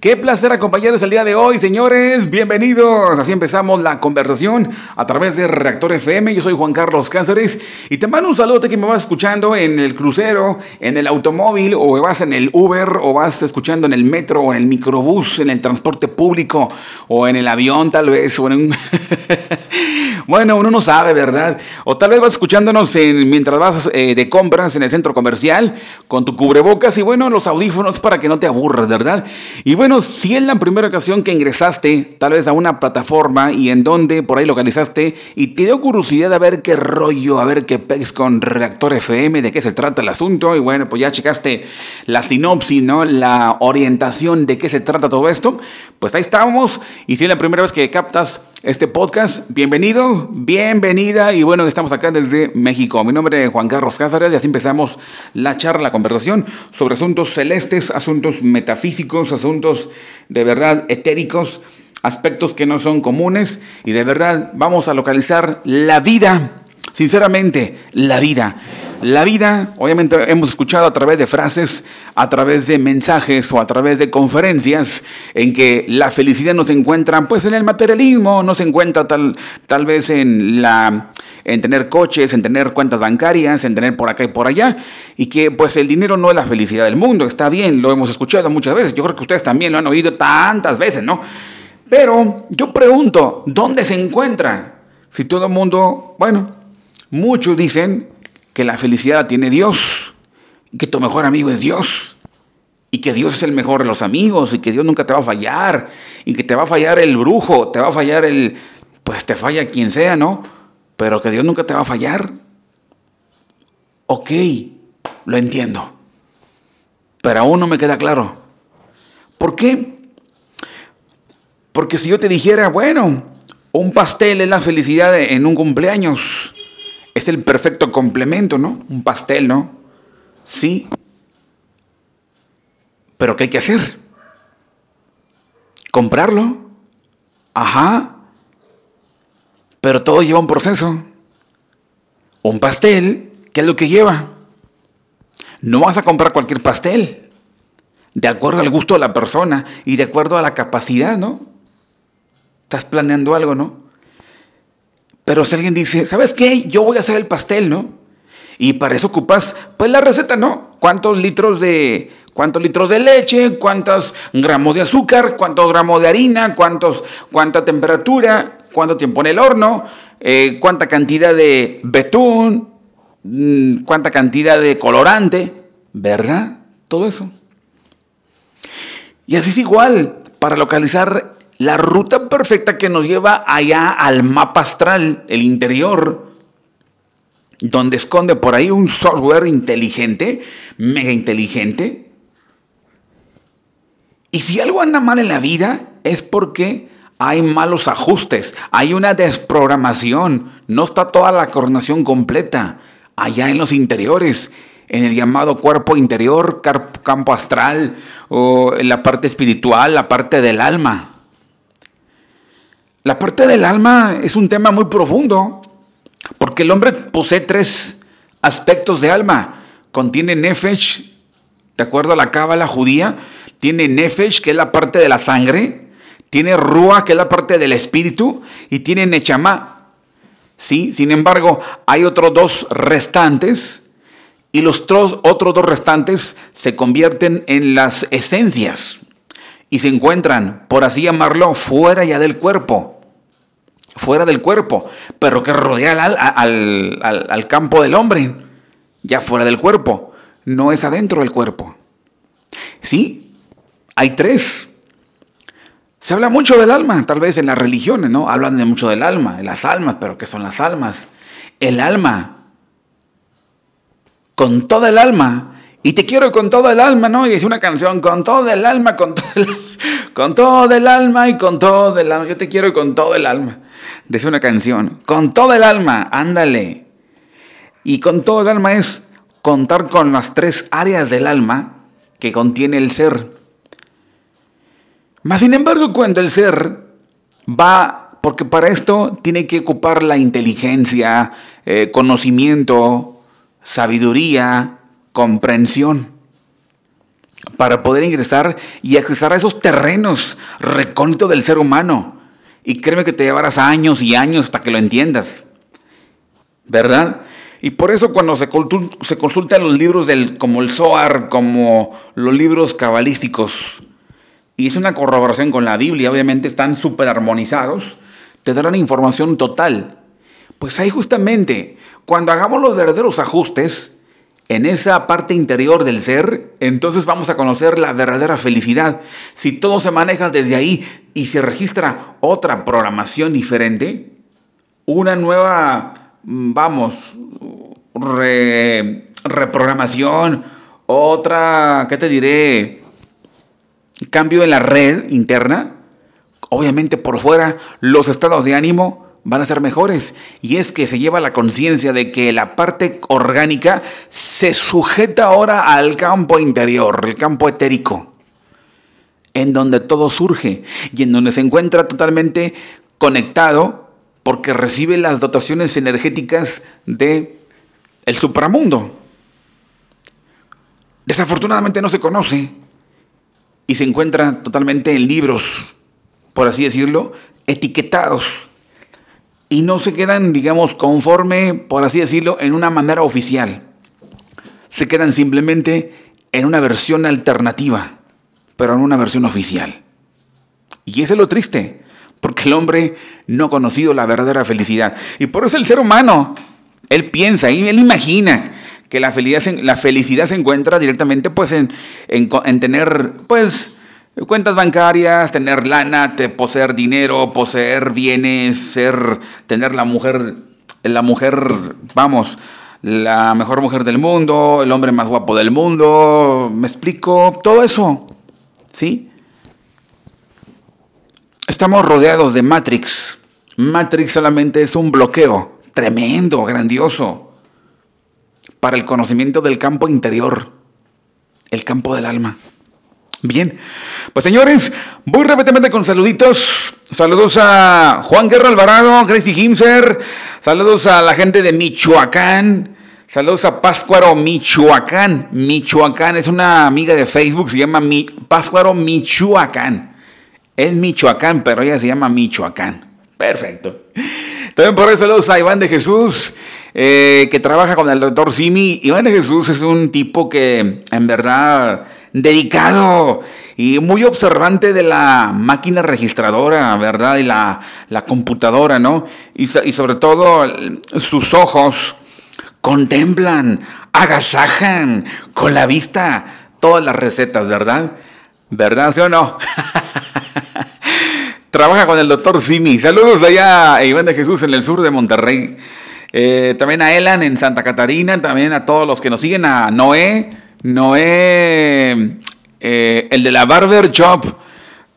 Qué placer acompañarles el día de hoy, señores. Bienvenidos. Así empezamos la conversación a través de Reactor FM. Yo soy Juan Carlos Cáceres y te mando un saludo que me vas escuchando en el crucero, en el automóvil, o vas en el Uber, o vas escuchando en el metro, o en el microbús, en el transporte público, o en el avión, tal vez, o en un. bueno, uno no sabe, ¿verdad? O tal vez vas escuchándonos mientras vas eh, de compras en el centro comercial con tu cubrebocas y bueno, los audífonos para que no te aburras, ¿verdad? Y bueno, bueno, si es la primera ocasión que ingresaste tal vez a una plataforma y en donde por ahí localizaste y te dio curiosidad a ver qué rollo, a ver qué pex con Reactor FM, de qué se trata el asunto y bueno, pues ya checaste la sinopsis, ¿no? La orientación de qué se trata todo esto, pues ahí estamos y si es la primera vez que captas este podcast. Bienvenido, bienvenida y bueno, estamos acá desde México. Mi nombre es Juan Carlos Cázares y así empezamos la charla, la conversación sobre asuntos celestes, asuntos metafísicos, asuntos de verdad etéricos, aspectos que no son comunes y de verdad vamos a localizar la vida, sinceramente, la vida. La vida, obviamente hemos escuchado a través de frases, a través de mensajes o a través de conferencias en que la felicidad no se encuentra pues en el materialismo, no se encuentra tal, tal vez en, la, en tener coches, en tener cuentas bancarias, en tener por acá y por allá, y que pues el dinero no es la felicidad del mundo, está bien, lo hemos escuchado muchas veces, yo creo que ustedes también lo han oído tantas veces, ¿no? Pero yo pregunto, ¿dónde se encuentra? Si todo el mundo, bueno, muchos dicen que la felicidad la tiene Dios, que tu mejor amigo es Dios, y que Dios es el mejor de los amigos, y que Dios nunca te va a fallar, y que te va a fallar el brujo, te va a fallar el, pues te falla quien sea, ¿no? Pero que Dios nunca te va a fallar. Ok, lo entiendo. Pero aún no me queda claro. ¿Por qué? Porque si yo te dijera, bueno, un pastel es la felicidad en un cumpleaños, es el perfecto complemento, ¿no? Un pastel, ¿no? Sí. Pero ¿qué hay que hacer? ¿Comprarlo? Ajá. Pero todo lleva un proceso. Un pastel, ¿qué es lo que lleva? No vas a comprar cualquier pastel. De acuerdo al gusto de la persona y de acuerdo a la capacidad, ¿no? Estás planeando algo, ¿no? Pero si alguien dice, ¿sabes qué? Yo voy a hacer el pastel, ¿no? Y para eso ocupas, pues la receta, ¿no? ¿Cuántos litros de, cuántos litros de leche? ¿Cuántos gramos de azúcar? ¿Cuántos gramos de harina? ¿Cuántos, ¿Cuánta temperatura? ¿Cuánto tiempo en el horno? Eh, ¿Cuánta cantidad de betún? Mm, ¿Cuánta cantidad de colorante? ¿Verdad? Todo eso. Y así es igual, para localizar la ruta perfecta que nos lleva allá al mapa astral, el interior, donde esconde por ahí un software inteligente, mega inteligente. Y si algo anda mal en la vida es porque hay malos ajustes, hay una desprogramación, no está toda la coordinación completa allá en los interiores, en el llamado cuerpo interior, campo astral o en la parte espiritual, la parte del alma. La parte del alma es un tema muy profundo, porque el hombre posee tres aspectos de alma. Contiene nefesh, de acuerdo a la cábala judía, tiene nefesh, que es la parte de la sangre, tiene rúa, que es la parte del espíritu, y tiene nechama. ¿Sí? Sin embargo, hay otros dos restantes, y los otros dos restantes se convierten en las esencias y se encuentran, por así llamarlo, fuera ya del cuerpo fuera del cuerpo, pero que rodea al, al, campo del hombre, ya fuera del cuerpo, no es adentro del cuerpo. Sí, hay tres. Se habla mucho del alma, tal vez en las religiones, ¿no? Hablan de mucho del alma, de las almas, pero ¿qué son las almas? El alma, con toda el alma, y te quiero con todo el alma, ¿no? Y es una canción, con todo el alma, con todo el, con todo el alma y con todo el alma. Yo te quiero con todo el alma. Dice una canción, con todo el alma, ándale. Y con todo el alma es contar con las tres áreas del alma que contiene el ser. Mas sin embargo, cuando el ser va, porque para esto tiene que ocupar la inteligencia, eh, conocimiento, sabiduría, comprensión. para poder ingresar y accesar a esos terrenos recónditos del ser humano. Y créeme que te llevarás años y años hasta que lo entiendas. ¿Verdad? Y por eso cuando se, consultan los libros del, como el Zohar, como los libros cabalísticos, y es una corroboración con la Biblia, obviamente están súper armonizados, te darán información total. Pues ahí justamente, cuando hagamos los verdaderos ajustes, en esa parte interior del ser, entonces vamos a conocer la verdadera felicidad. Si todo se maneja desde ahí y se registra otra programación diferente, una nueva, mm, vamos, reprogramación, otra, ¿qué te diré? Cambio en la red interna, obviamente por fuera los estados de ánimo van a ser mejores. Y es que se lleva la conciencia de que la parte orgánica se sujeta ahora al campo interior, el campo etérico, en donde todo surge y en donde se encuentra totalmente conectado porque recibe las dotaciones energéticas de el supramundo. Desafortunadamente no se conoce y se encuentra totalmente en libros, por así decirlo, etiquetados y no se quedan, digamos, conforme, por así decirlo, en una manera oficial. Se quedan simplemente en una versión alternativa, pero en una versión oficial. Y eso es lo triste, porque el hombre no ha conocido la verdadera felicidad. Y por eso el ser humano, él piensa y él imagina que la felicidad, se encuentra directamente pues en tener pues cuentas bancarias, tener lana, poseer dinero, poseer bienes, ser, tener la mujer, la mujer, vamos, la mejor mujer del mundo, el hombre más guapo del mundo, me explico, todo eso, ¿sí? Estamos rodeados de Matrix. Matrix solamente es un bloqueo tremendo, grandioso, para el conocimiento del campo interior, el campo del alma. Bien, pues señores, voy rápidamente con saluditos. Saludos a Juan Guerra Alvarado, Gracie Himser. Saludos a la gente de Michoacán. Saludos a Páscuaro Michoacán. Michoacán es una amiga de Facebook, se llama Mi Páscuaro Michoacán. Es Michoacán, pero ella se llama Michoacán. Perfecto. También por eso saludos a Iván de Jesús, eh, que trabaja con el doctor Simi. Iván de Jesús es un tipo que en verdad dedicado y muy observante de la máquina registradora, ¿verdad? Y la, computadora, ¿no? Y, y, sobre todo sus ojos contemplan, agasajan con la vista todas las recetas, ¿verdad? ¿Verdad, sí o no? Trabaja con el doctor Simi. Saludos allá a Iván de Jesús en el sur de Monterrey. Eh, también a Elan en Santa Catarina, también a todos los que nos siguen, a Noé, Noé, eh, el de la Barber Shop,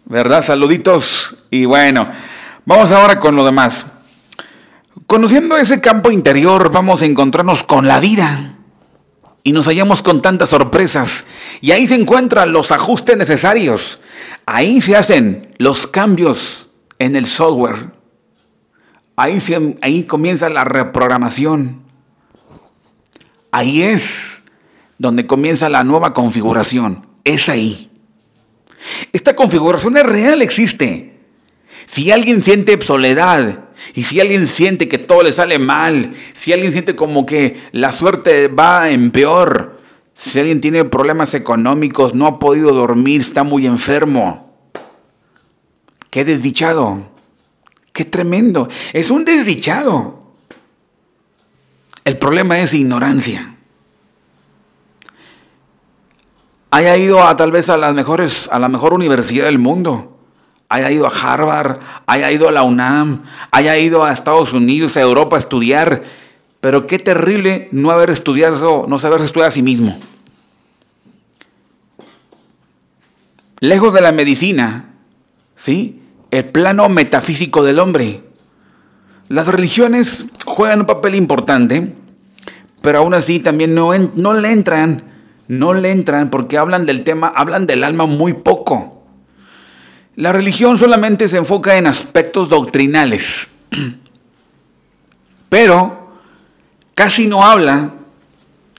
¿verdad? Saluditos. Y bueno, vamos ahora con lo demás. Conociendo ese campo interior, vamos a encontrarnos con la vida. Y nos hallamos con tantas sorpresas. Y ahí se encuentran los ajustes necesarios. Ahí se hacen los cambios en el software. Ahí, ahí comienza la reprogramación. Ahí es donde comienza la nueva configuración. Es ahí. Esta configuración es real, existe. Si alguien siente soledad y si alguien siente que todo le sale mal, si alguien siente como que la suerte va en peor, si alguien tiene problemas económicos, no ha podido dormir, está muy enfermo, qué desdichado, qué tremendo, es un desdichado. El problema es ignorancia. Haya ido a tal vez a las mejores, a la mejor universidad del mundo, haya ido a Harvard, haya ido a la UNAM, haya ido a Estados Unidos, a Europa a estudiar, pero qué terrible no haber estudiado, no saber estudiar a sí mismo. Lejos de la medicina, ¿sí? El plano metafísico del hombre. Las religiones juegan un papel importante, pero aún así también no, no le entran no le entran porque hablan del tema, hablan del alma muy poco. La religión solamente se enfoca en aspectos doctrinales, pero casi no habla,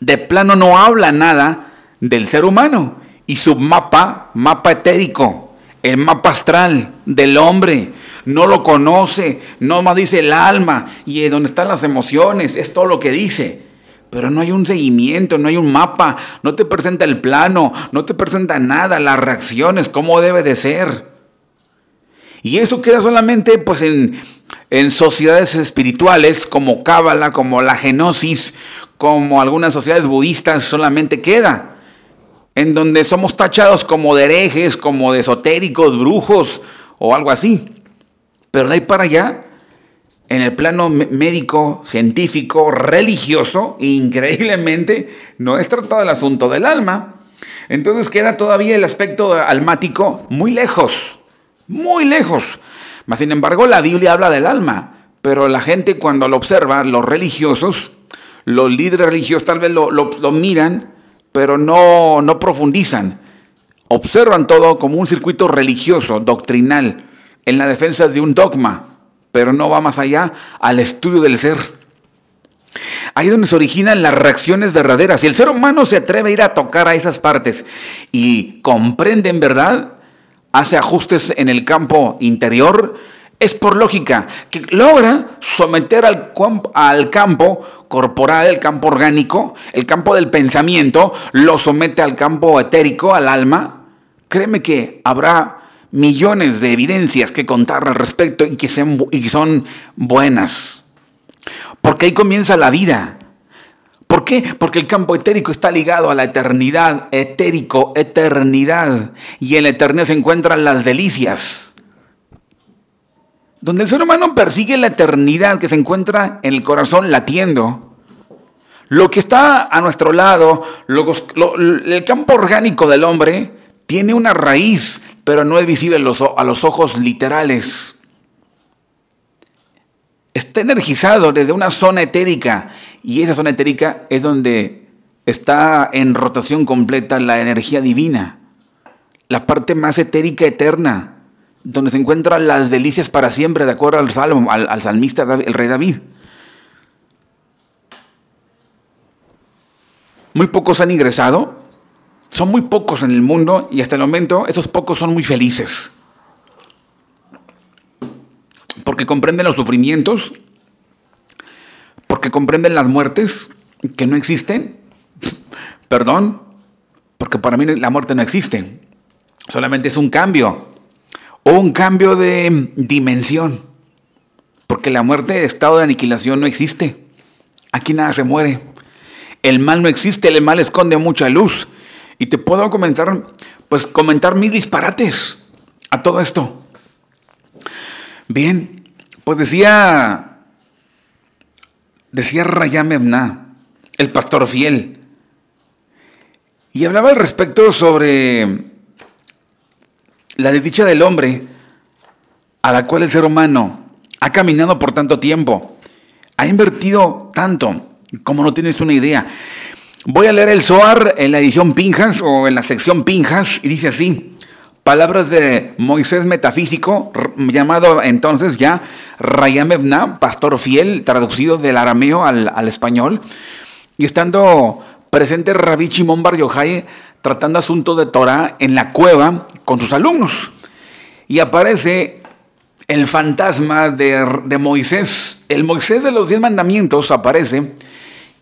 de plano no habla nada del ser humano. y su mapa, mapa etérico, el mapa astral del hombre. No lo conoce, no más dice el alma y donde están las emociones, es todo lo que dice. Pero no hay un seguimiento, no hay un mapa, no te presenta el plano, no te presenta nada, las reacciones, cómo debe de ser. Y eso queda solamente pues en, en sociedades espirituales como Cábala, como la Genosis, como algunas sociedades budistas solamente queda. En donde somos tachados como de herejes, como de esotéricos, brujos o algo así. Pero de ahí para allá, en el plano médico, científico, religioso, increíblemente, no es tratado el asunto del alma. Entonces queda todavía el aspecto almático muy lejos muy lejos. Mas, sin embargo, la Biblia habla del alma, pero la gente cuando lo observa, los religiosos, los líderes religiosos tal vez lo, miran, pero no, no profundizan. Observan todo como un circuito religioso, doctrinal, en la defensa de un dogma, pero no va más allá al estudio del ser. Ahí donde se originan las reacciones verdaderas. Si el ser humano se atreve a ir a tocar a esas partes y comprende en verdad, hace ajustes en el campo interior, es por lógica que logra someter al, al, campo corporal, el campo orgánico, el campo del pensamiento, lo somete al campo etérico, al alma. Créeme que habrá millones de evidencias que contar al respecto y que, sean, y son buenas. Porque ahí comienza la vida. ¿Por qué? Porque el campo etérico está ligado a la eternidad, etérico, eternidad. Y en la eternidad se encuentran las delicias. Donde el ser humano persigue la eternidad que se encuentra en el corazón latiendo. Lo que está a nuestro lado, el campo orgánico del hombre, tiene una raíz, pero no es visible a los ojos literales está energizado desde una zona etérica y esa zona etérica es donde está en rotación completa la energía divina, la parte más etérica eterna, donde se encuentran las delicias para siempre, de acuerdo al salmo, al, salmista, el rey David. Muy pocos han ingresado, son muy pocos en el mundo y hasta el momento esos pocos son muy felices porque comprenden los sufrimientos, porque comprenden las muertes que no existen. Perdón, porque para mí la muerte no existe. Solamente es un cambio, o un cambio de dimensión. Porque la muerte, el estado de aniquilación no existe. Aquí nada se muere. El mal no existe, el mal esconde mucha luz. Y te puedo comentar, pues comentar mis disparates a todo esto. Bien, pues decía, decía Rayam el pastor fiel, y hablaba al respecto sobre la desdicha del hombre a la cual el ser humano ha caminado por tanto tiempo, ha invertido tanto, como no tienes una idea. Voy a leer el Zohar en la edición Pinjas o en la sección Pinjas y dice así. Palabras de Moisés metafísico, llamado entonces ya Rayam Ebna, pastor fiel, traducido del arameo al, español. Y estando presente Rabbi Shimon Bar Yochai tratando asuntos de Torah en la cueva con sus alumnos. Y aparece el fantasma de, de Moisés. El Moisés de los diez mandamientos aparece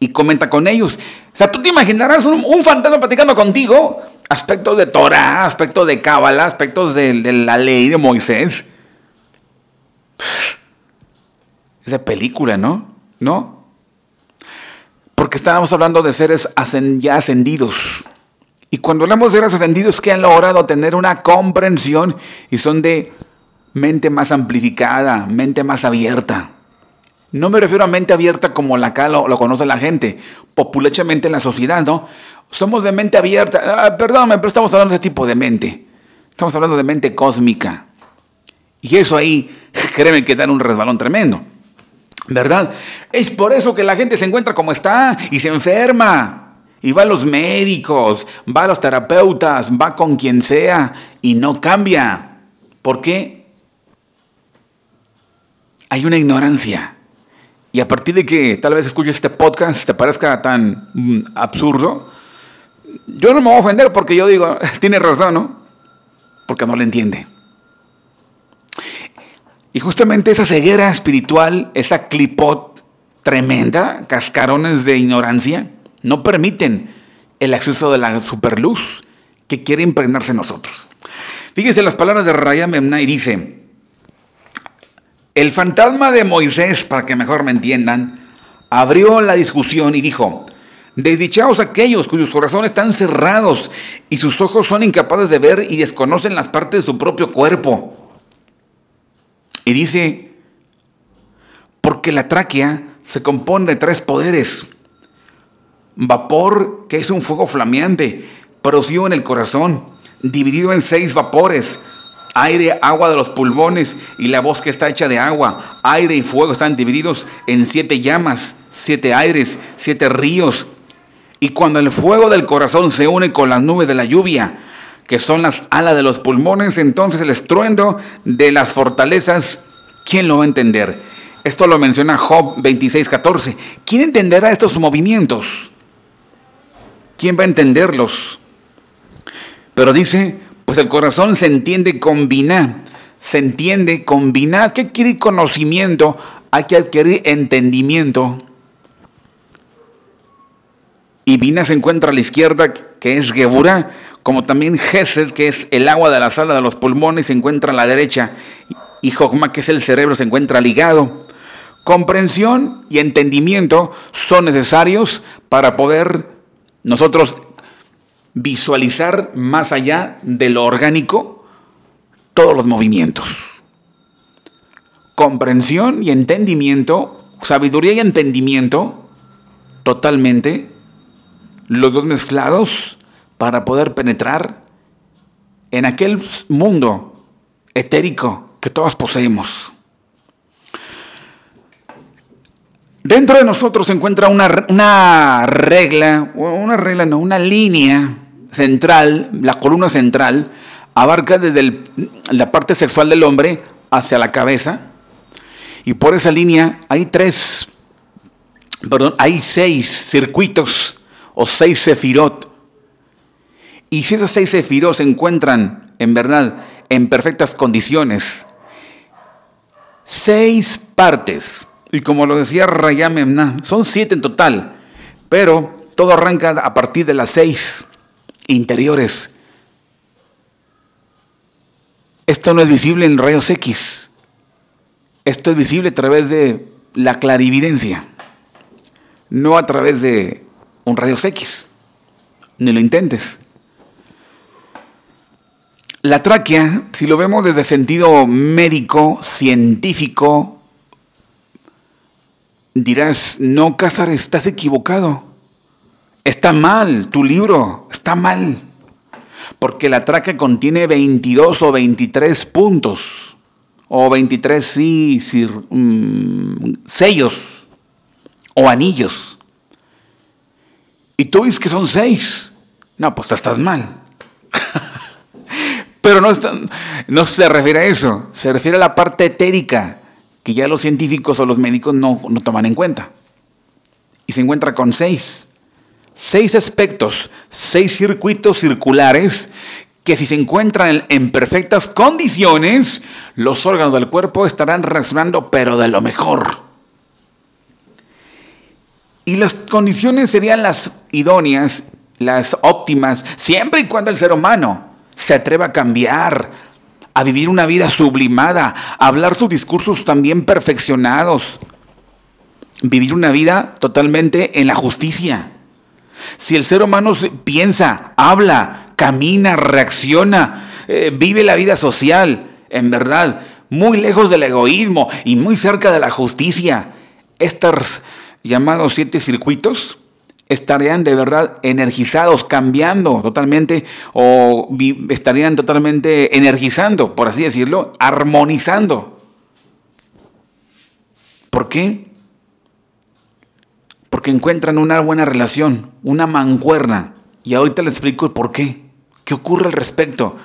y comenta con ellos. O sea, tú te imaginarás un, fantasma platicando contigo, aspectos de Torah, aspectos de Cábala, aspectos de, la ley de Moisés. Es de película, ¿no? ¿No? Porque estábamos hablando de seres ya ascendidos. Y cuando hablamos de seres ascendidos que han logrado tener una comprensión y son de mente más amplificada, mente más abierta. No me refiero a mente abierta como la acá lo, conoce la gente, populachamente en la sociedad, ¿no? Somos de mente abierta. Ah, perdóname, pero estamos hablando de ese tipo de mente. Estamos hablando de mente cósmica. Y eso ahí, créeme que dan un resbalón tremendo. ¿Verdad? Es por eso que la gente se encuentra como está y se enferma. Y va a los médicos, va a los terapeutas, va con quien sea y no cambia. ¿Por qué? Hay una ignorancia. Y a partir de que tal vez escuches este podcast te parezca tan mm, absurdo, Yo no me voy a ofender porque yo digo, tiene razón, ¿no? Porque no le entiende. Y justamente esa ceguera espiritual, esa clipot tremenda, cascarones de ignorancia, no permiten el acceso de la superluz que quiere impregnarse en nosotros. Fíjense las palabras de Raya Memna y dice, el fantasma de Moisés, para que mejor me entiendan, abrió la discusión y dijo, desdichados aquellos cuyos corazones están cerrados y sus ojos son incapaces de ver y desconocen las partes de su propio cuerpo. Y dice, porque la tráquea se compone de tres poderes. Vapor, que es un fuego flameante, producido en el corazón, dividido en seis vapores. Aire, agua de los pulmones y la voz que está hecha de agua. Aire y fuego están divididos en siete llamas, siete aires, siete ríos. Y cuando el fuego del corazón se une con las nubes de la lluvia, que son las alas de los pulmones, entonces el estruendo de las fortalezas, ¿quién lo va a entender? Esto lo menciona Job 26:14. ¿Quién entenderá estos movimientos? ¿Quién va a entenderlos? Pero dice, pues el corazón se entiende combinar, se entiende combinar. ¿Qué quiere conocimiento? Hay que adquirir entendimiento. Y Bina se encuentra a la izquierda, que es Geburah, como también Gesed, que es el agua de la sala de los pulmones, se encuentra a la derecha. Y Jogma, que es el cerebro, se encuentra ligado. Comprensión y entendimiento son necesarios para poder nosotros visualizar más allá de lo orgánico todos los movimientos. Comprensión y entendimiento, sabiduría y entendimiento, totalmente, los dos mezclados para poder penetrar en aquel mundo etérico que todos poseemos. Dentro de nosotros se encuentra una, una regla, una regla, no, una línea central, la columna central, abarca desde la parte sexual del hombre hacia la cabeza. Y por esa línea hay tres, perdón, hay seis circuitos o seis sefirot. Y si esas seis sefirot se encuentran, en verdad, en perfectas condiciones, seis partes y como lo decía Rayam son siete en total, pero todo arranca a partir de las seis interiores. Esto no es visible en rayos X. Esto es visible a través de la clarividencia, no a través de un rayos X. Ni lo intentes. La tráquea, si lo vemos desde sentido médico, científico, dirás, no, César, estás equivocado. Está mal, tu libro está mal. Porque la traca contiene 22 o 23 puntos. O 23 sí, mm, sellos o anillos. Y tú dices que son 6. No, pues te estás mal. Pero no, no se refiere a eso. Se refiere a la parte etérica que ya los científicos o los médicos no, toman en cuenta. Y se encuentra con seis. Seis aspectos, seis circuitos circulares que si se encuentran en perfectas condiciones, los órganos del cuerpo estarán reaccionando pero de lo mejor. Y las condiciones serían las idóneas, las óptimas, siempre y cuando el ser humano se atreva a cambiar, a vivir una vida sublimada, a hablar sus discursos también perfeccionados, vivir una vida totalmente en la justicia. Si el ser humano piensa, habla, camina, reacciona, eh, vive la vida social, en verdad, muy lejos del egoísmo y muy cerca de la justicia, estos llamados siete circuitos estarían de verdad energizados, cambiando totalmente o estarían totalmente energizando, por así decirlo, armonizando. ¿Por qué? Porque encuentran una buena relación, una mancuerna. Y ahorita les explico por qué. ¿Qué ocurre al respecto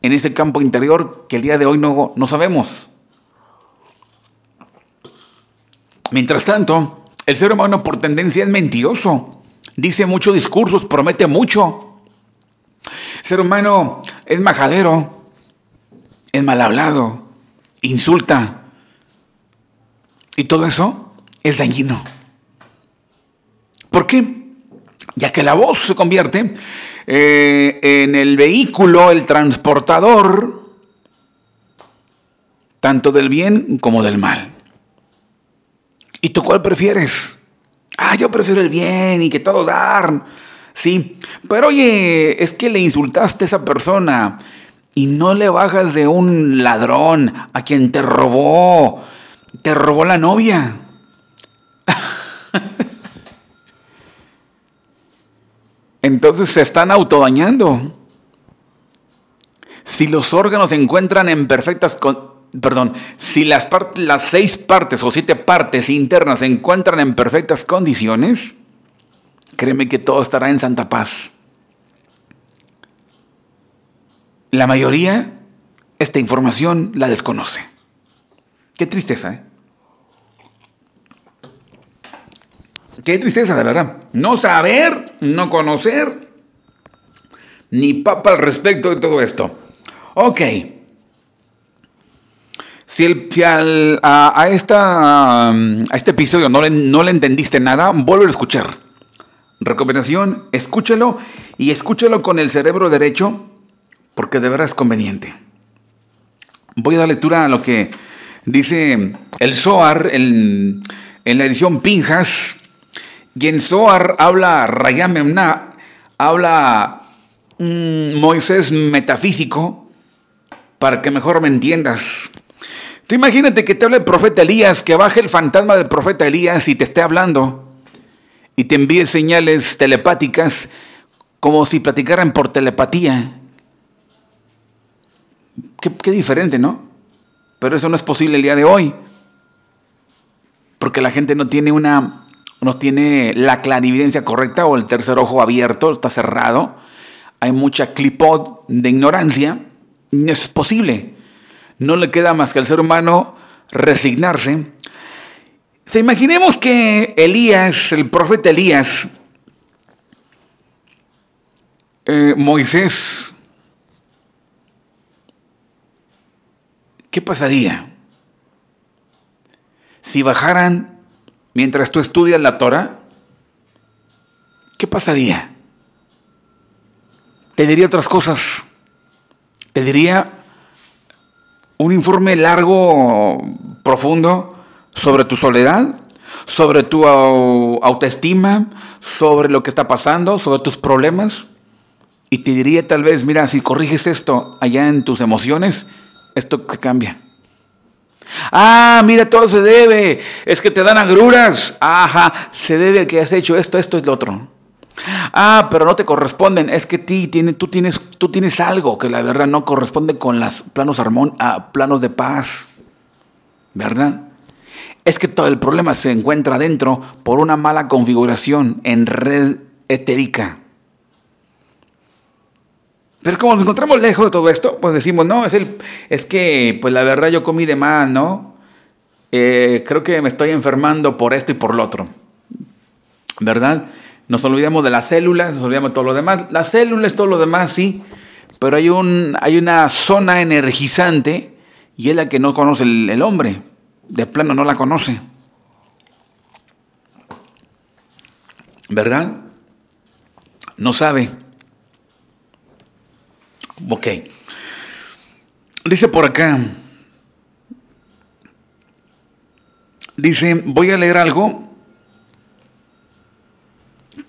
en ese campo interior que el día de hoy no, no sabemos? Mientras tanto, el ser humano por tendencia es mentiroso. Dice muchos discursos, promete mucho. El ser humano es majadero, es mal hablado, insulta. Y todo eso es dañino. ¿Por qué? Ya que la voz se convierte eh, en el vehículo, el transportador, tanto del bien como del mal. ¿Y tú cuál prefieres? Ah, yo prefiero el bien y que todo dar. Sí, pero oye, es que le insultaste a esa persona y no le bajas de un ladrón a quien te robó, te robó la novia. Entonces se están autodañando. Si los órganos se encuentran en perfectas perdón, si las, seis partes o siete partes internas se encuentran en perfectas condiciones, créeme que todo estará en santa paz. La mayoría esta información la desconoce. Qué tristeza, ¿eh? Qué tristeza, de verdad. No saber, no conocer, ni papa al respecto de todo esto. Ok. Si, el, a, esta, a este episodio no le, no le entendiste nada, vuelve a escuchar. Recomendación, escúchelo y escúchelo con el cerebro derecho porque de verdad es conveniente. Voy a dar lectura a lo que dice el Zohar en, en la edición Pinjas y en Zohar habla Rayamemna, habla mm, Moisés metafísico, para que mejor me entiendas. Tú imagínate que te hable el profeta Elías, que baje el fantasma del profeta Elías y te esté hablando y te envíe señales telepáticas como si platicaran por telepatía. Qué, diferente, ¿no? Pero eso no es posible el día de hoy, porque la gente no tiene una no tiene la clarividencia correcta o el tercer ojo abierto, está cerrado. Hay mucha clipod de ignorancia. No es posible. No le queda más que al ser humano resignarse. Se imaginemos que Elías, el profeta Elías, eh, Moisés, ¿qué pasaría si bajaran mientras tú estudias la Torah, ¿qué pasaría? Te diría otras cosas. Te diría un informe largo, profundo, sobre tu soledad, sobre tu autoestima, sobre lo que está pasando, sobre tus problemas. Y te diría tal vez, mira, si corriges esto allá en tus emociones, esto cambia. Ah, mira, todo se debe. Es que te dan agruras. Ajá, se debe a que has hecho esto, esto es lo otro. Ah, pero no te corresponden. Es que ti, tiene, tú, tienes, tú tienes algo que la verdad no corresponde con los planos, ah, planos de paz. ¿Verdad? Es que todo el problema se encuentra dentro por una mala configuración en red etérica. Pero como nos encontramos lejos de todo esto, pues decimos, no, es, el, es que, pues la verdad yo comí de más, ¿no? Eh, creo que me estoy enfermando por esto y por lo otro. ¿Verdad? Nos olvidamos de las células, nos olvidamos de todo lo demás. Las células, todo lo demás, sí, pero hay, un, hay una zona energizante y es la que no conoce el, el hombre. De plano no la conoce. ¿Verdad? No sabe. Ok. Dice por acá. Dice, voy a leer algo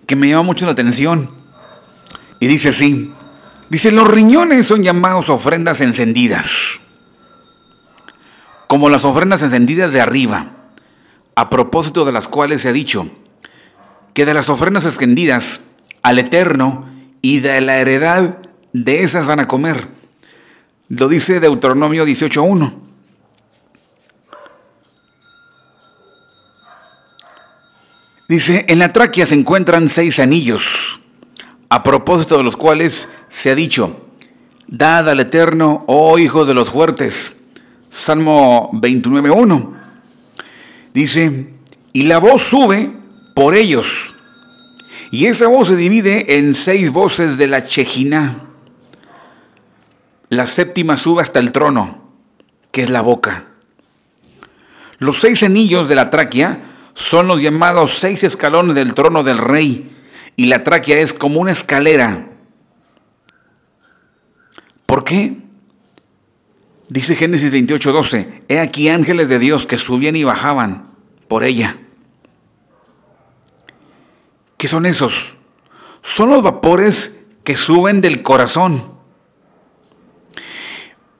que me llama mucho la atención. Y dice así. Dice, los riñones son llamados ofrendas encendidas. Como las ofrendas encendidas de arriba. A propósito de las cuales se ha dicho que de las ofrendas encendidas al Eterno y de la heredad de esas van a comer. Lo dice Deuteronomio 18.1. Dice, en la tráquea se encuentran seis anillos, a propósito de los cuales se ha dicho, dad al Eterno, oh hijos de los fuertes. Salmo 29.1. Dice, y la voz sube por ellos. Y esa voz se divide en seis voces de la Chejina la séptima sube hasta el trono, que es la boca. Los seis anillos de la tráquea son los llamados seis escalones del trono del rey, y la tráquea es como una escalera. ¿Por qué? Dice Génesis 28, 12, he aquí ángeles de Dios que subían y bajaban por ella. ¿Qué son esos? Son los vapores que suben del corazón.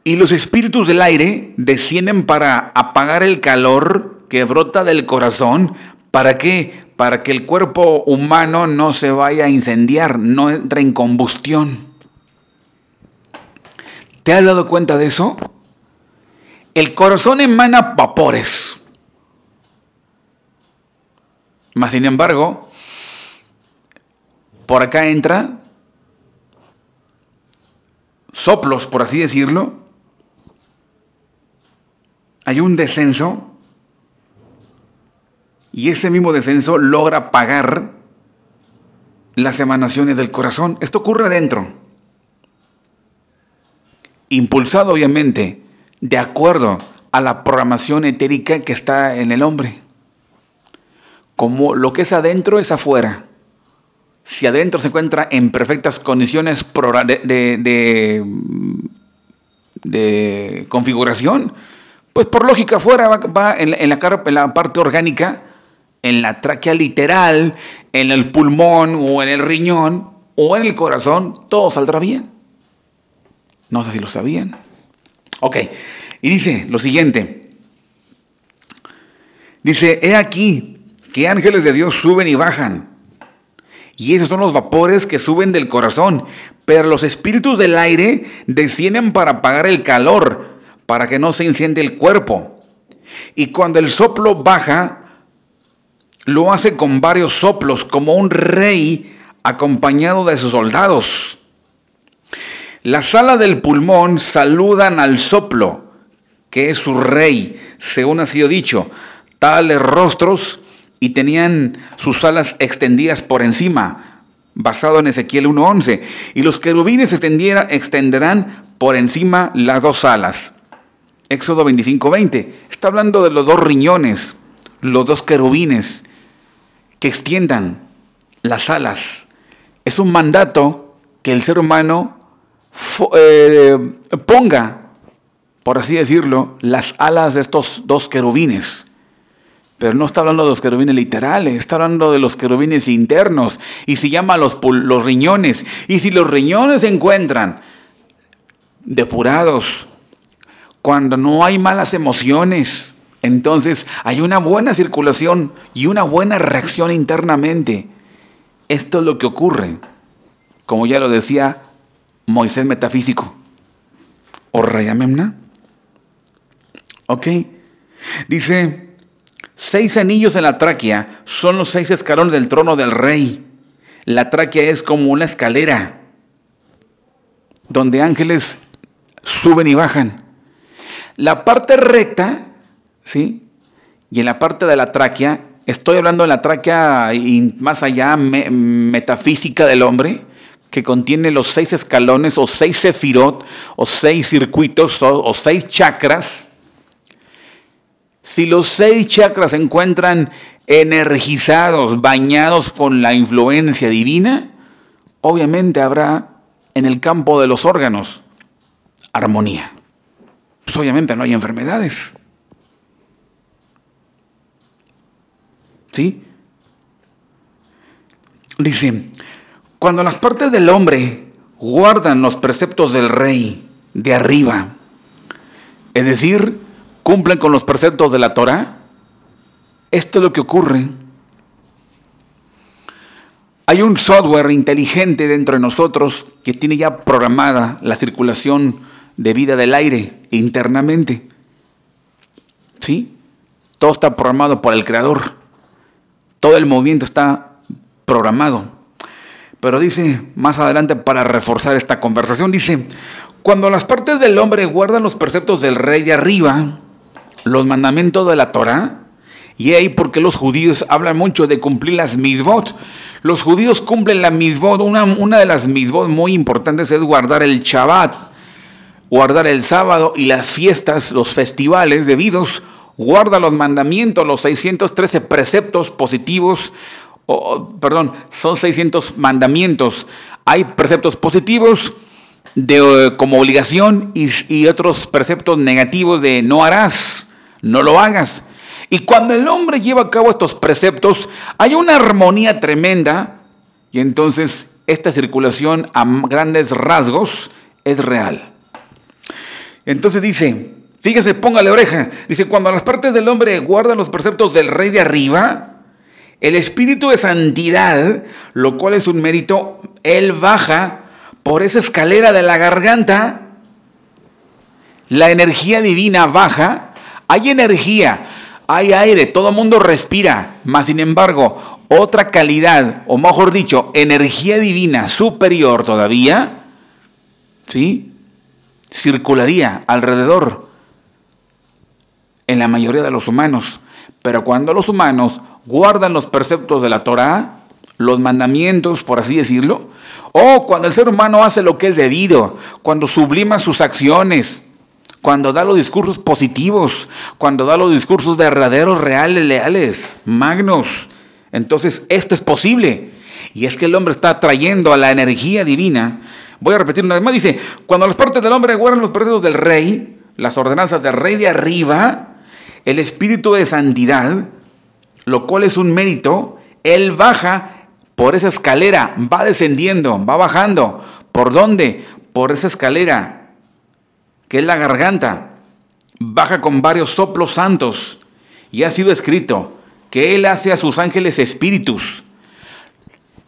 Y los espíritus del aire descienden para apagar el calor que brota del corazón. ¿Para qué? Para que el cuerpo humano no se vaya a incendiar, no entre en combustión. ¿Te has dado cuenta de eso? El corazón emana vapores. Mas sin embargo, por acá entra soplos, por así decirlo, hay un descenso y ese mismo descenso logra apagar las emanaciones del corazón. Esto ocurre adentro. Impulsado obviamente de acuerdo a la programación etérica que está en el hombre. Como lo que es adentro es afuera. Si adentro se encuentra en perfectas condiciones de, configuración, pues por lógica fuera va, en, en la parte orgánica, en la tráquea literal, en el pulmón o en el riñón o en el corazón, todo saldrá bien. No sé si lo sabían. Ok, y dice lo siguiente. Dice, he aquí que ángeles de Dios suben y bajan. Y esos son los vapores que suben del corazón. Pero los espíritus del aire descienden para apagar el calor para que no se enciende el cuerpo. Y cuando el soplo baja, lo hace con varios soplos, como un rey acompañado de sus soldados. Las alas del pulmón saludan al soplo, que es su rey, según ha sido dicho, tales rostros y tenían sus alas extendidas por encima, basado en Ezequiel 1.11. Y los querubines extenderán por encima las dos alas. Éxodo 25, 20. Está hablando de los dos riñones, los dos querubines, extiendan las alas. Es un mandato que el ser humano eh, ponga, por así decirlo, las alas de estos dos querubines. Pero no está hablando de los querubines literales, está hablando de los querubines internos. Y se llama los, los riñones. Y si los riñones se encuentran depurados, cuando no hay malas emociones, entonces hay una buena circulación y una buena reacción internamente. Esto es lo que ocurre, como ya lo decía Moisés metafísico. ¿O Rayamemna? Ok. Dice, seis anillos en la tráquea son los seis escalones del trono del rey. La tráquea es como una escalera donde ángeles suben y bajan. La parte recta, ¿sí? Y en la parte de la tráquea, estoy hablando de la tráquea y más allá metafísica del hombre, que contiene los seis escalones o seis sefirot o seis circuitos o, seis chakras. Si los seis chakras se encuentran energizados, bañados con la influencia divina, obviamente habrá en el campo de los órganos armonía pues obviamente no hay enfermedades. Dice, cuando las partes del hombre guardan los preceptos del rey de arriba, es decir, cumplen con los preceptos de la Torah, esto es lo que ocurre. Hay un software inteligente dentro de nosotros que tiene ya programada la circulación de vida del aire internamente. ¿Sí? Todo está programado por el Creador. Todo el movimiento está programado. Pero dice más adelante para reforzar esta conversación, dice, cuando las partes del hombre guardan los preceptos del rey de arriba, los mandamientos de la Torah, y ahí porque los judíos hablan mucho de cumplir las misbot. Los judíos cumplen la misbot. Una, una de las misbot muy importantes es guardar el Shabbat guardar el sábado y las fiestas, los festivales debidos, guarda los mandamientos, los 613 preceptos positivos, perdón, son 600 mandamientos. Hay preceptos positivos de, como obligación y otros preceptos negativos de no harás, no lo hagas. Y cuando el hombre lleva a cabo estos preceptos, hay una armonía tremenda y entonces esta circulación a grandes rasgos es real. Entonces dice, fíjese, póngale oreja, dice, cuando las partes del hombre guardan los preceptos del rey de arriba, el espíritu de santidad, lo cual es un mérito, él baja por esa escalera de la garganta, la energía divina baja, hay energía, hay aire, todo el mundo respira, mas sin embargo, otra calidad, o mejor dicho, energía divina superior todavía, ¿sí? Circularía alrededor en la mayoría de los humanos. Pero cuando los humanos guardan los preceptos de la Torah, los mandamientos, por así decirlo, o cuando el ser humano hace lo que es debido, cuando sublima sus acciones, cuando da los discursos positivos, cuando da los discursos verdaderos, reales, leales, magnos, entonces esto es posible. Y es que el hombre está trayendo a la energía divina. Voy a repetir una vez más, dice, cuando las partes del hombre guardan los preceptos del rey, las ordenanzas del rey de arriba, el espíritu de santidad, lo cual es un mérito, él baja por esa escalera, va descendiendo, va bajando. ¿Por dónde? Por esa escalera, que es la garganta. Baja con varios soplos santos. Y ha sido escrito que él hace a sus ángeles espíritus.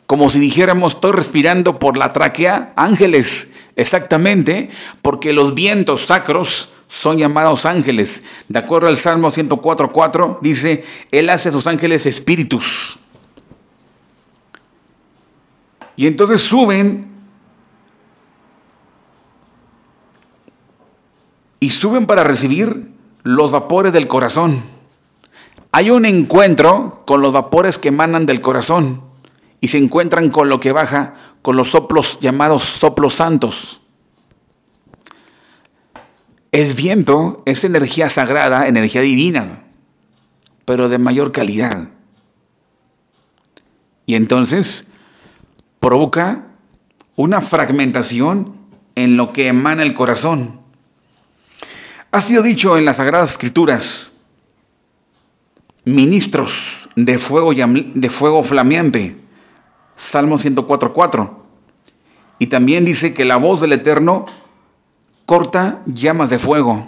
Como si dijéramos, estoy respirando por la tráquea, ángeles, exactamente, porque los vientos sacros son llamados ángeles. De acuerdo al Salmo 104.4, dice, Él hace a sus ángeles espíritus. Y entonces suben y suben para recibir los vapores del corazón. Hay un encuentro con los vapores que emanan del corazón y se encuentran con lo que baja, con los soplos llamados soplos santos. Es viento, es energía sagrada, energía divina, pero de mayor calidad. Y entonces provoca una fragmentación en lo que emana el corazón. Ha sido dicho en las Sagradas Escrituras, ministros de fuego, de fuego flameante, Salmo 104.4. Y también dice que la voz del Eterno corta llamas de fuego.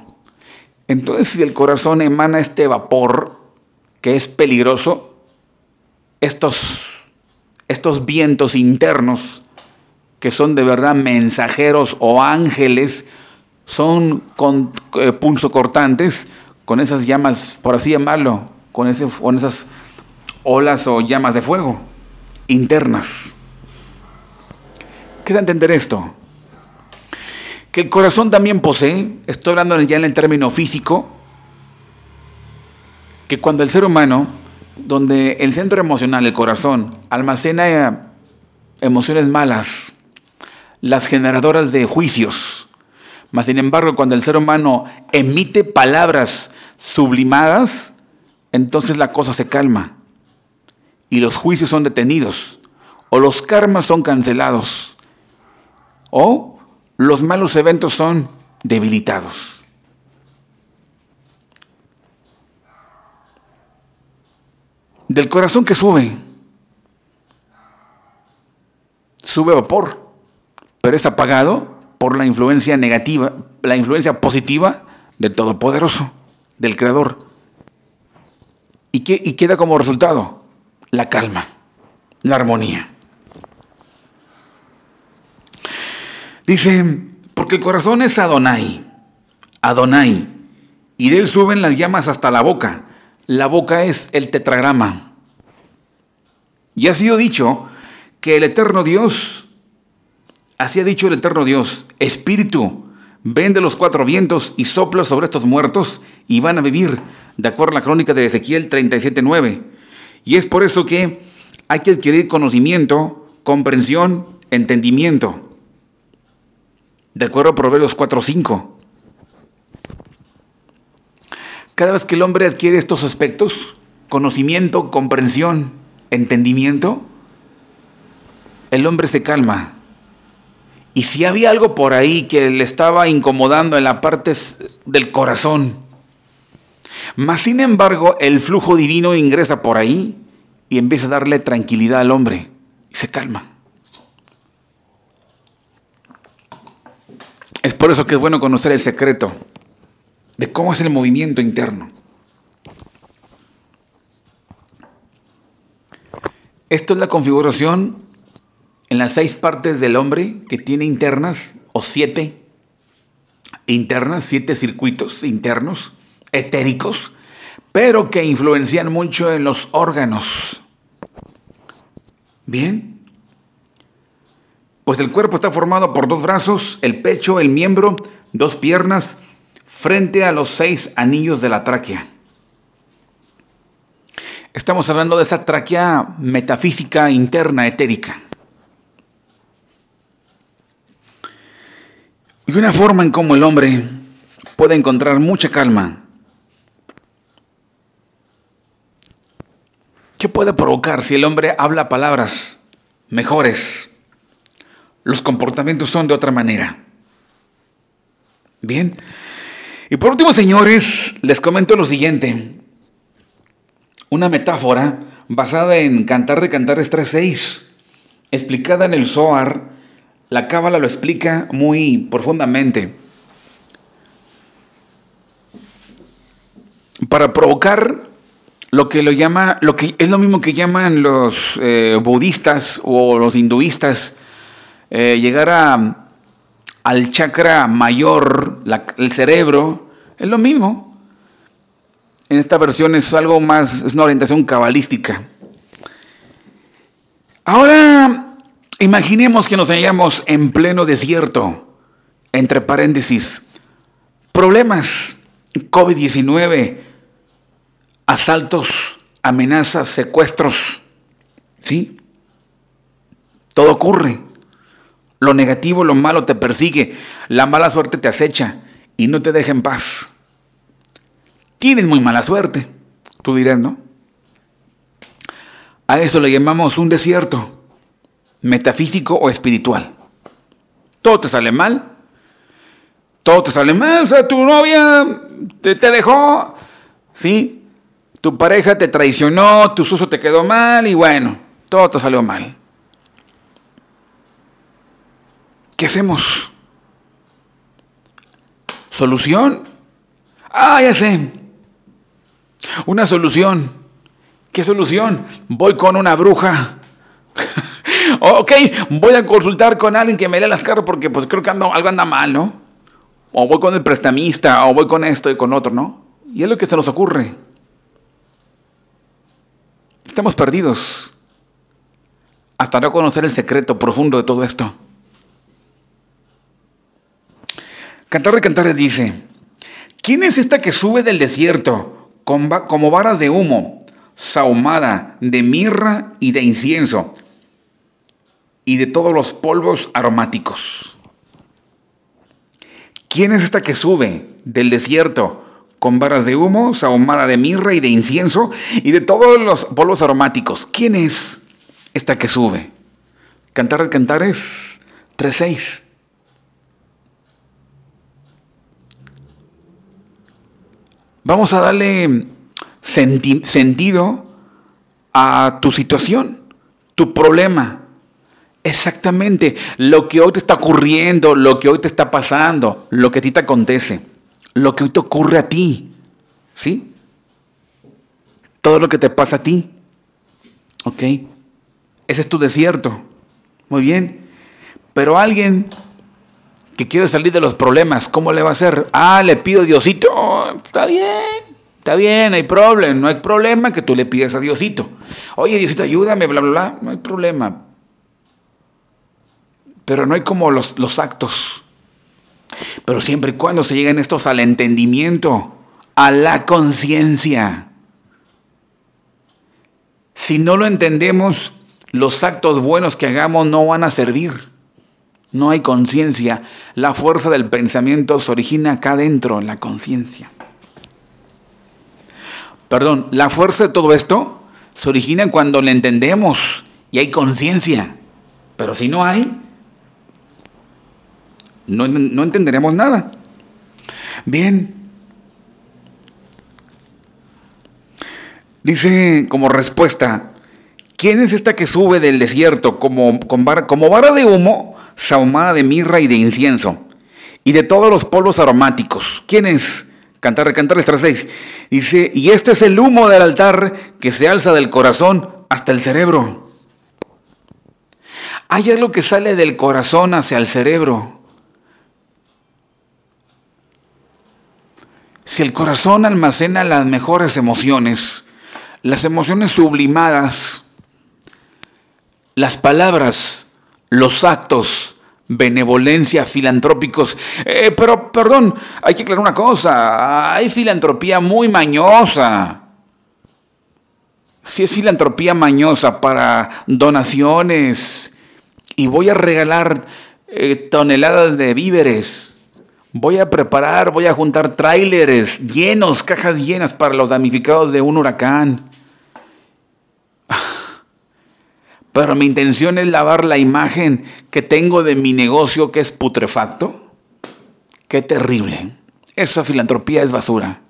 Entonces, si del corazón emana este vapor que es peligroso, estos, estos vientos internos que son de verdad mensajeros o ángeles, son con, eh, cortantes con esas llamas, por así llamarlo, con, con esas olas o llamas de fuego internas. ¿Qué da entender esto? Que el corazón también posee, estoy hablando ya en el término físico, que cuando el ser humano, donde el centro emocional, el corazón, almacena emociones malas, las generadoras de juicios, mas sin embargo cuando el ser humano emite palabras sublimadas, entonces la cosa se calma y los juicios son detenidos o los karmas son cancelados o los malos eventos son debilitados. Del corazón que sube, sube vapor, pero es apagado por la influencia negativa, la influencia positiva del Todopoderoso, del Creador. ¿Y, qué, y queda como resultado? La calma, la armonía. Dice, porque el corazón es Adonai, Adonai, y de él suben las llamas hasta la boca. La boca es el tetragrama. Y ha sido dicho que el eterno Dios, así ha dicho el eterno Dios, Espíritu, ven de los cuatro vientos y sopla sobre estos muertos y van a vivir, de acuerdo a la crónica de Ezequiel 37.9. Y es por eso que hay que adquirir conocimiento, comprensión, entendimiento De acuerdo a Proverbios 4.5. Cada vez que el hombre adquiere estos aspectos, conocimiento, comprensión, entendimiento, el hombre se calma. Y si había algo por ahí que le estaba incomodando en la parte del corazón, mas sin embargo el flujo divino ingresa por ahí y empieza a darle tranquilidad al hombre y se calma. Es por eso que es bueno conocer el secreto de cómo es el movimiento interno. Esto es la configuración en las seis partes del hombre que tiene internas, o siete internas, siete circuitos internos, etéricos, pero que influencian mucho en los órganos. Bien. Pues el cuerpo está formado por dos brazos, el pecho, el miembro, dos piernas, frente a los seis anillos de la tráquea. Estamos hablando de esa tráquea metafísica interna, etérica. Y una forma en cómo el hombre puede encontrar mucha calma. ¿Qué puede provocar si el hombre habla palabras mejores? Los comportamientos son de otra manera. Bien. Y por último, señores, les comento lo siguiente. Una metáfora basada en Cantar de Cantares 3.6, explicada en el Zohar la cábala lo explica muy profundamente. Para provocar lo que lo llama, lo que es lo mismo que llaman los eh, budistas o los hinduistas, eh, llegar a, al chakra mayor, el cerebro, es lo mismo. En esta versión es algo más, es una orientación cabalística. Ahora Imaginemos que nos hallamos en pleno desierto, entre paréntesis, problemas, COVID-19, asaltos, amenazas, secuestros, ¿sí? Todo ocurre. Lo negativo, lo malo te persigue, la mala suerte te acecha y no te deja en paz. Tienes muy mala suerte, tú dirás, ¿no? A eso le llamamos un desierto metafísico o espiritual. Todo te sale mal. Todo te sale mal. O sea, tu novia te, dejó. ¿Sí? Tu pareja te traicionó, tu suso te quedó mal y bueno, todo te salió mal. ¿Qué hacemos? ¿Solución? Ah, ya sé. Una solución. ¿Qué solución? Voy con una bruja. ok, voy a consultar con alguien que me lea las cartas porque pues creo que algo anda mal, ¿no? O voy con el prestamista, o voy con esto y con otro, ¿no? Y es lo que se nos ocurre. Estamos perdidos hasta no conocer el secreto profundo de todo esto. Cantar de Cantares dice, ¿quién es esta que sube del desierto como varas de humo, sahumada de mirra y de incienso? y de todos los polvos aromáticos. ¿Quién es esta que sube del desierto con varas de humo, sahumada de mirra y de incienso y de todos los polvos aromáticos? ¿Quién es esta que sube? Cantar de Cantares 3.6. Vamos a darle sentido a tu situación, tu problema, Exactamente, lo que hoy te está ocurriendo, lo que hoy te está pasando, lo que a ti te acontece, lo que hoy te ocurre a ti, ¿sí? Todo lo que te pasa a ti, ¿ok? Ese es tu desierto, muy bien. Pero alguien que quiere salir de los problemas, ¿cómo le va a hacer? Ah, le pido Diosito, está bien, está bien, hay problema, no hay problema que tú le pidas a Diosito. Oye, Diosito, ayúdame, bla, bla, bla, no hay problema pero no hay como los, los actos. Pero siempre y cuando se lleguen estos al entendimiento, a la conciencia. Si no lo entendemos, los actos buenos que hagamos no van a servir. No hay conciencia. La fuerza del pensamiento se origina acá dentro, en la conciencia. Perdón, la fuerza de todo esto se origina cuando le entendemos y hay conciencia. Pero si no hay, no, no entenderemos nada. Bien. Dice como respuesta, ¿quién es esta que sube del desierto como, como vara de humo, sahumada de mirra y de incienso, y de todos los polvos aromáticos? ¿Quién es? Cantar, cantar, 6. Dice, y este es el humo del altar que se alza del corazón hasta el cerebro. Hay algo que sale del corazón hacia el cerebro. Si el corazón almacena las mejores emociones, las emociones sublimadas, las palabras, los actos, benevolencia, filantrópicos. Eh, pero, perdón, hay que aclarar una cosa, hay filantropía muy mañosa. Si es filantropía mañosa para donaciones y voy a regalar eh, toneladas de víveres, Voy a preparar, voy a juntar tráileres llenos, cajas llenas para los damnificados de un huracán. Pero mi intención es lavar la imagen que tengo de mi negocio que es putrefacto. Qué terrible. Esa filantropía es basura.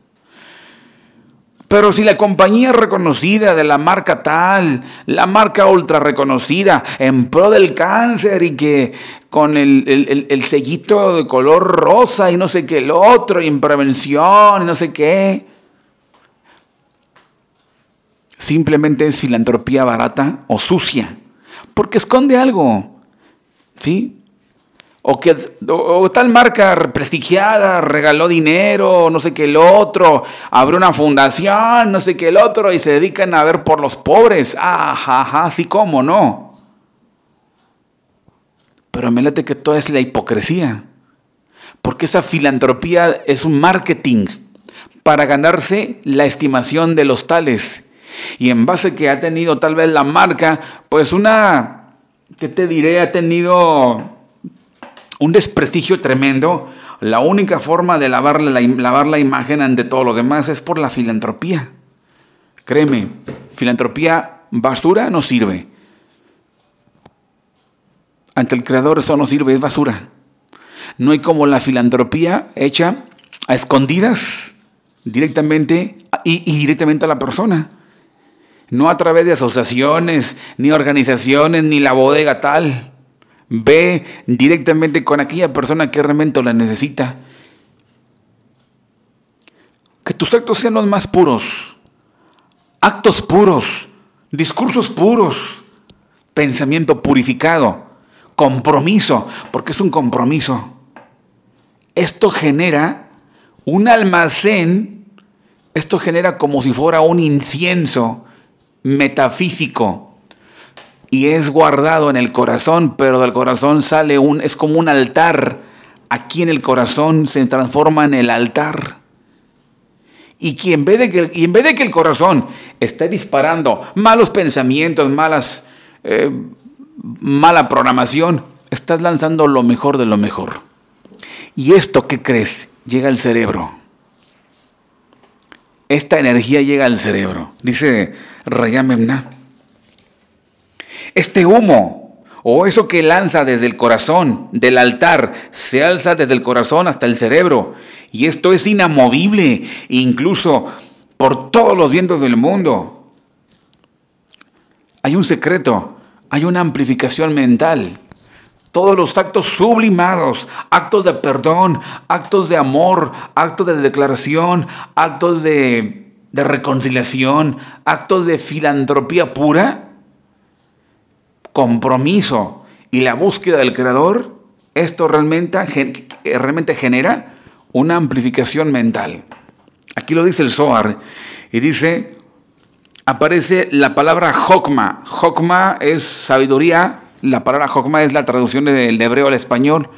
Pero si la compañía reconocida de la marca tal, la marca ultra reconocida en pro del cáncer y que con el, el, sellito de color rosa y no sé qué el otro y en prevención y no sé qué. Simplemente es filantropía barata o sucia, porque esconde algo. ¿Sí? o que tal marca prestigiada regaló dinero, no sé qué el otro, abrió una fundación, no sé qué el otro, y se dedican a ver por los pobres. Ajá, ajá, así como no. Pero me late que todo es la hipocresía. Porque esa filantropía es un marketing para ganarse la estimación de los tales. Y en base que ha tenido tal vez la marca, pues una, ¿qué te diré? Ha tenido un desprestigio tremendo. La única forma de lavar la, lavar la imagen ante todos los demás es por la filantropía. Créeme, filantropía basura no sirve. Ante el Creador eso no sirve, es basura. No hay como la filantropía hecha a escondidas directamente y, y directamente a la persona. No a través de asociaciones, ni organizaciones, ni la bodega tal. Ve directamente con aquella persona que realmente la necesita. Que tus actos sean los más puros. Actos puros. Discursos puros. Pensamiento purificado. Compromiso. Porque es un compromiso. Esto genera un almacén. Esto genera como si fuera un incienso metafísico y es guardado en el corazón, pero del corazón sale un, es como un altar. Aquí en el corazón se transforma en el altar. Y, que en, vez de que, y en vez de que el corazón esté disparando malos pensamientos, malas, eh, mala programación, estás lanzando lo mejor de lo mejor. ¿Y esto qué crees? Llega al cerebro. Esta energía llega al cerebro. Dice Rayamemna este humo o eso que lanza desde el corazón, del altar, se alza desde el corazón hasta el cerebro. Y esto es inamovible, incluso por todos los vientos del mundo. Hay un secreto, hay una amplificación mental. Todos los actos sublimados, actos de perdón, actos de amor, actos de declaración, actos de, reconciliación, actos de filantropía pura, compromiso y la búsqueda del creador, esto realmente, realmente genera una amplificación mental. Aquí lo dice el Zohar y dice, aparece la palabra Jokma. Jokma es sabiduría, la palabra Jokma es la traducción del hebreo al español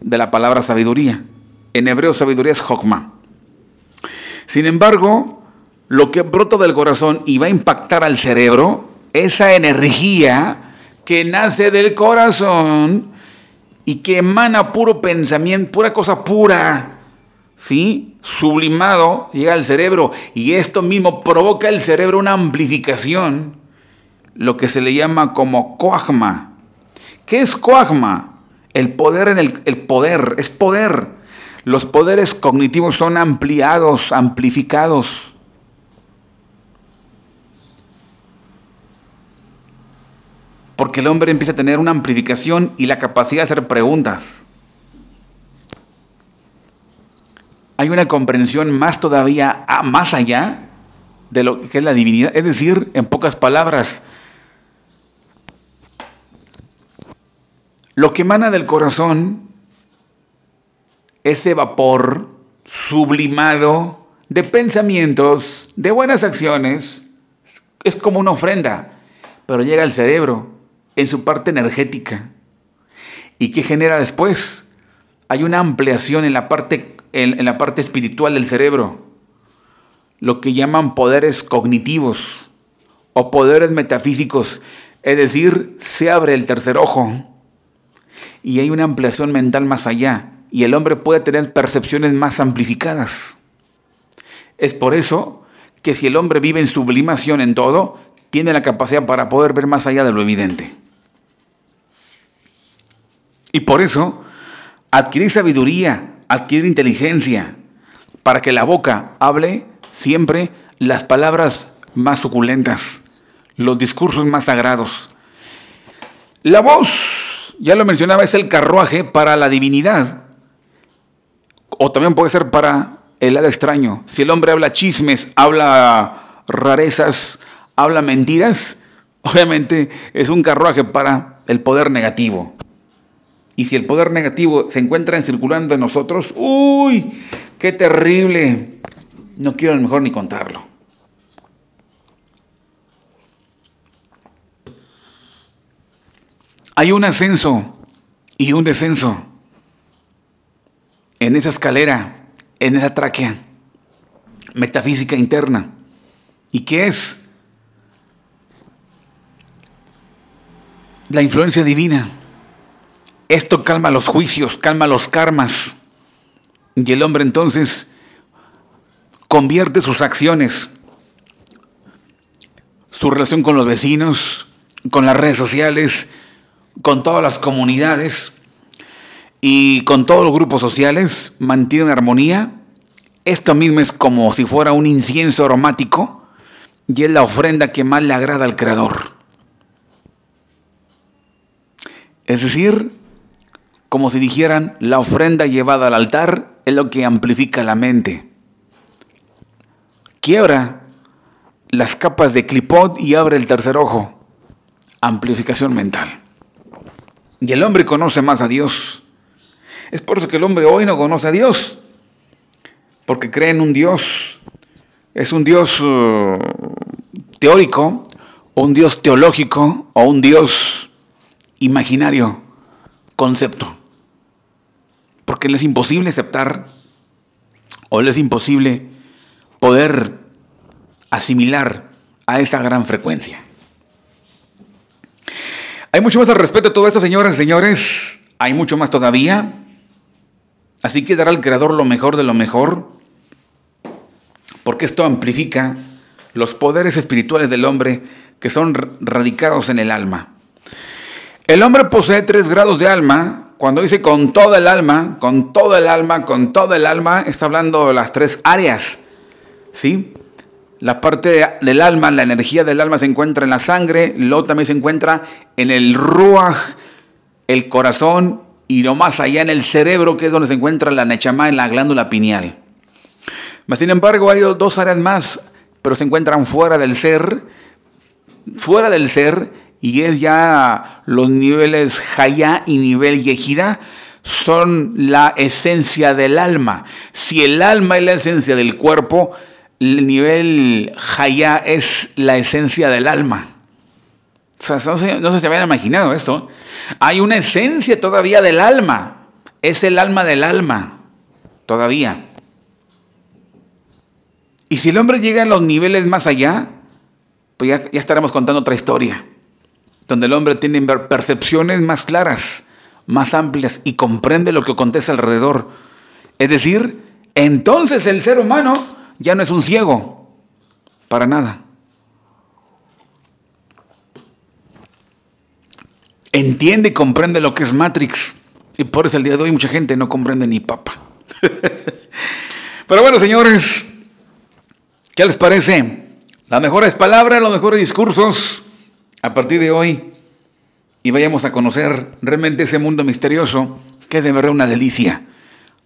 de la palabra sabiduría. En hebreo sabiduría es Jokma. Sin embargo, lo que brota del corazón y va a impactar al cerebro, esa energía que nace del corazón y que emana puro pensamiento, pura cosa pura, ¿sí? Sublimado, llega al cerebro y esto mismo provoca el cerebro una amplificación, lo que se le llama como coagma. ¿Qué es coagma? El poder en el, el poder, es poder. Los poderes cognitivos son ampliados, amplificados. Porque el hombre empieza a tener una amplificación y la capacidad de hacer preguntas. Hay una comprensión más todavía, ah, más allá de lo que es la divinidad. Es decir, en pocas palabras, lo que emana del corazón, ese vapor sublimado de pensamientos, de buenas acciones, es como una ofrenda, pero llega al cerebro en su parte energética. ¿Y qué genera después? Hay una ampliación en la parte, en, la parte espiritual del cerebro, lo que llaman poderes cognitivos o poderes metafísicos, es decir, se abre el tercer ojo y hay una ampliación mental más allá y el hombre puede tener percepciones más amplificadas. Es por eso que si el hombre vive en sublimación en todo, tiene la capacidad para poder ver más allá de lo evidente. Y por eso, adquirir sabiduría, adquirir inteligencia, para que la boca hable siempre las palabras más suculentas, los discursos más sagrados. La voz, ya lo mencionaba, es el carruaje para la divinidad. O también puede ser para el lado extraño. Si el hombre habla chismes, habla rarezas, habla mentiras, obviamente es un carruaje para el poder negativo. Y si el poder negativo se encuentra circulando en nosotros, uy, qué terrible. No quiero mejor ni contarlo. Hay un ascenso y un descenso en esa escalera, en esa tráquea metafísica interna. ¿Y qué es? La influencia divina. Esto calma los juicios, calma los karmas. Y el hombre entonces convierte sus acciones, su relación con los vecinos, con las redes sociales, con todas las comunidades y con todos los grupos sociales, mantiene armonía. Esto mismo es como si fuera un incienso aromático y es la ofrenda que más le agrada al Creador. Es decir, como si dijeran, la ofrenda llevada al altar es lo que amplifica la mente. Quiebra las capas de clipot y abre el tercer ojo. Amplificación mental. Y el hombre conoce más a Dios. Es por eso que el hombre hoy no conoce a Dios. Porque cree en un Dios. Es un Dios uh, teórico, o un Dios teológico, o un Dios imaginario, concepto porque le es imposible aceptar o le es imposible poder asimilar a esa gran frecuencia. Hay mucho más al respecto de todo esto, señoras y señores. Hay mucho más todavía. Así que dará al Creador lo mejor de lo mejor, porque esto amplifica los poderes espirituales del hombre que son radicados en el alma. El hombre posee tres grados de alma cuando dice con toda el alma, con todo el alma, con todo el alma, está hablando de las tres áreas. ¿Sí? La parte del alma, la energía del alma se encuentra en la sangre, luego también se encuentra en el ruach, el corazón y lo más allá en el cerebro, que es donde se encuentra la nechama en la glándula pineal. sin embargo, hay dos áreas más, pero se encuentran fuera del ser, fuera del ser, y es ya los niveles Jaya y nivel Yejida son la esencia del alma. Si el alma es la esencia del cuerpo, el nivel Jaya es la esencia del alma. O sea, no se, habían imaginado esto. Hay una esencia todavía del alma. Es el alma del alma. Todavía. Y si el hombre llega a los niveles más allá, pues ya, ya estaremos contando otra historia donde el hombre tiene percepciones más claras, más amplias y comprende lo que acontece alrededor. Es decir, entonces el ser humano ya no es un ciego, para nada. Entiende y comprende lo que es Matrix. Y por eso el día de hoy mucha gente no comprende ni papa. Pero bueno, señores, ¿qué les parece? Las mejores palabras, los mejores discursos a partir de hoy. Y vayamos a conocer realmente ese mundo misterioso que es de verdad una delicia.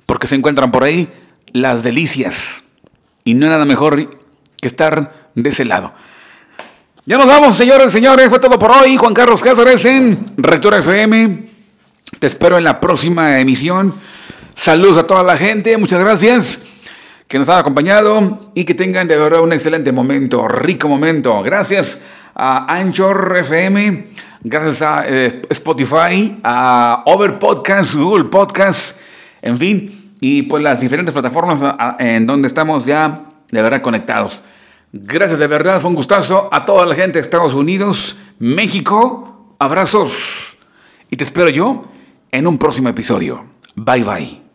Porque se encuentran por ahí las delicias. Y no hay nada mejor que estar de ese lado. Ya nos vamos, señores, señores. Fue todo por hoy. Juan Carlos Cáceres en Rector FM. Te espero en la próxima emisión. Saludos a toda la gente. Muchas gracias que nos han acompañado y que tengan de verdad un excelente momento, rico momento. Gracias a Anchor FM, gracias a eh, Spotify, a Over Podcast, Google Podcast, en fin, y pues las diferentes plataformas en donde estamos ya de verdad conectados. Gracias de verdad, fue un gustazo a toda la gente de Estados Unidos, México. Abrazos. Y te espero yo en un próximo episodio. Bye bye.